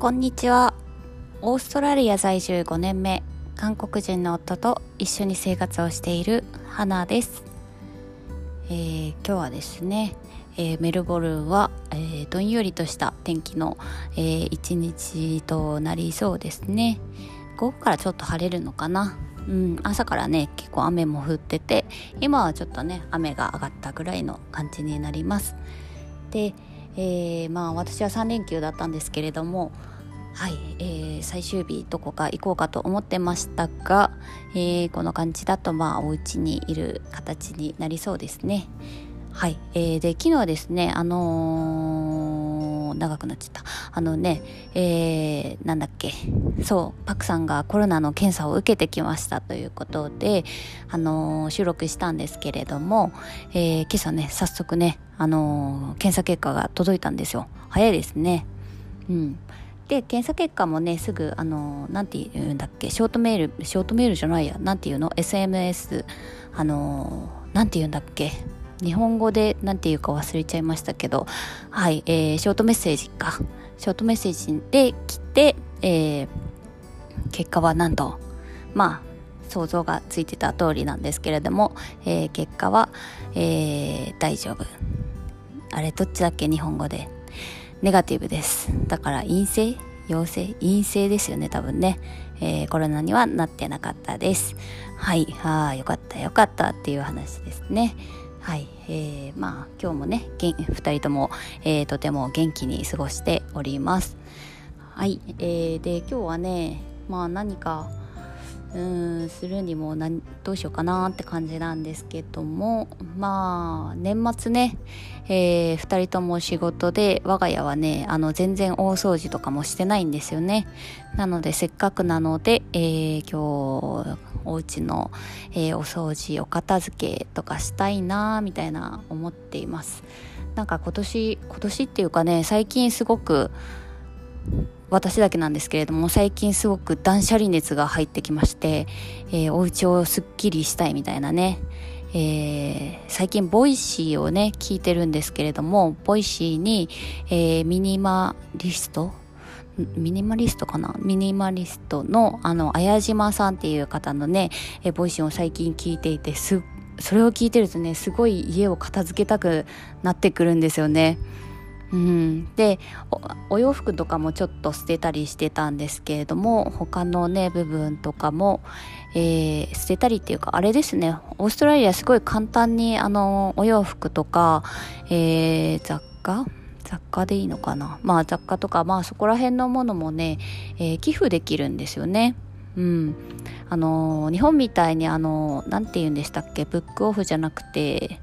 こんにちは。オーストラリア在住5年目韓国人の夫と一緒に生活をしている花です、えー、今日はですね、えー、メルボルンは、えー、どんよりとした天気の、えー、一日となりそうですね。午後からちょっと晴れるのかな。うん、朝からね結構雨も降ってて今はちょっとね雨が上がったぐらいの感じになります。で、えー、まあ私は3連休だったんですけれどもはい、えー、最終日どこか行こうかと思ってましたが、えー、この感じだとまあお家にいる形になりそうですね。はい、えー、で昨日ですねあのー、長くなっちゃった。あのねえー、なんだっけ。そうパクさんがコロナの検査を受けてきましたということであのー、収録したんですけれども、えー、今朝ね早速ねあのー、検査結果が届いたんですよ。早いですね。うん。で検査結果もねすぐあのなんて言うんだっけ。ショートメールショートメールじゃないや。なんて言うの？SMS あのなんて言うんだっけ。日本語で何て言うか忘れちゃいましたけどはい、えー、ショートメッセージかショートメッセージで来て、えー、結果はなんとまあ想像がついてた通りなんですけれども、えー、結果は、えー、大丈夫あれどっちだっけ？日本語でネガティブです。だから陰性？陽性？陰性ですよね、多分ね。えー、コロナにはなってなかったです。はい。はあ、よかったよかったっていう話ですね。はい。えー、まあ、今日もね、2人とも、えー、とても元気に過ごしております。はい。えー、で、今日はね、まあ何か、うんするにも何どうしようかなって感じなんですけどもまあ年末ね、えー、2人とも仕事で我が家はねあの全然大掃除とかもしてないんですよね。なのでせっかくなので、えー、今日お家の、えー、お掃除お片付けとかしたいなみたいな思っています。なんか今年今年っていうかね最近すごく私だけなんですけれども最近すごく断捨離熱が入ってきまして、えー、お家をすっきりしたいみたいなね、えー、最近 Voicy をね聞いてるんですけれども Voicy に、えー、ミニマリストミニマリストかな？ミニマリストのあの綾島さんっていう方のね、え Voicy を最近聞いていてすそれを聞いてるとねすごい家を片付けたくなってくるんですよね。うん、でお洋服とかもちょっと捨てたりしてたんですけれども他のね部分とかも、えー、捨てたりっていうかあれですね。オーストラリアすごい簡単にあのお洋服とか、えー、雑貨？雑貨でいいのかな？まあ雑貨とかまあそこら辺のものもね、えー、寄付できるんですよね。うん、あの日本みたいにあの何て言うんでしたっけ？ブックオフじゃなくて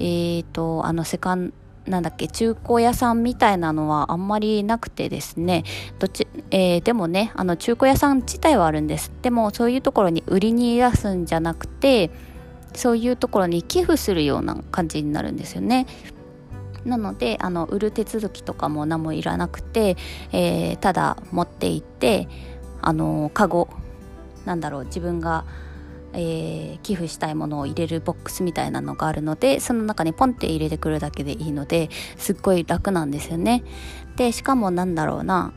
えーとあのセカンドなんだっけ中古屋さんみたいなのはあんまりなくてですね。どっち、えー、でもねあの中古屋さん自体はあるんです。でもそういうところに売りに出すんじゃなくてそういうところに寄付するような感じになるんですよね。なのであの売る手続きとかも何もいらなくて、えー、ただ持って行ってあのカゴなんだろう自分がえー、寄付したいものを入れるボックスみたいなのがあるのでその中にポンって入れてくるだけでいいのですっごい楽なんですよね。でしかもなんだろうな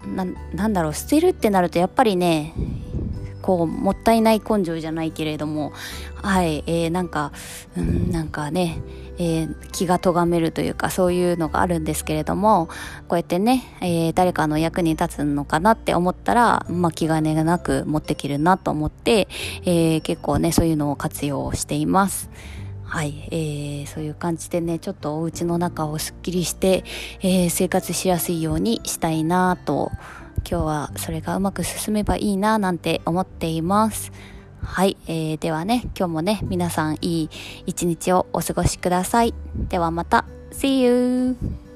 なんだろう捨てるってなるとやっぱりねこうもったいない根性じゃないけれどもはい、えー、なんかうんなんかねえー、気が咎めるというかそういうのがあるんですけれどもこうやってね、えー、誰かの役に立つのかなって思ったら、まあ、気兼ねがなく持ってきるなと思って、えー、結構ねそういうのを活用しています。はい、えー、そういう感じでねちょっとお家の中をすっきりして、えー、生活しやすいようにしたいなと今日はそれがうまく進めばいいななんて思っています。はい、えー、ではね、今日もね、皆さんいい一日をお過ごしください。ではまた、See you!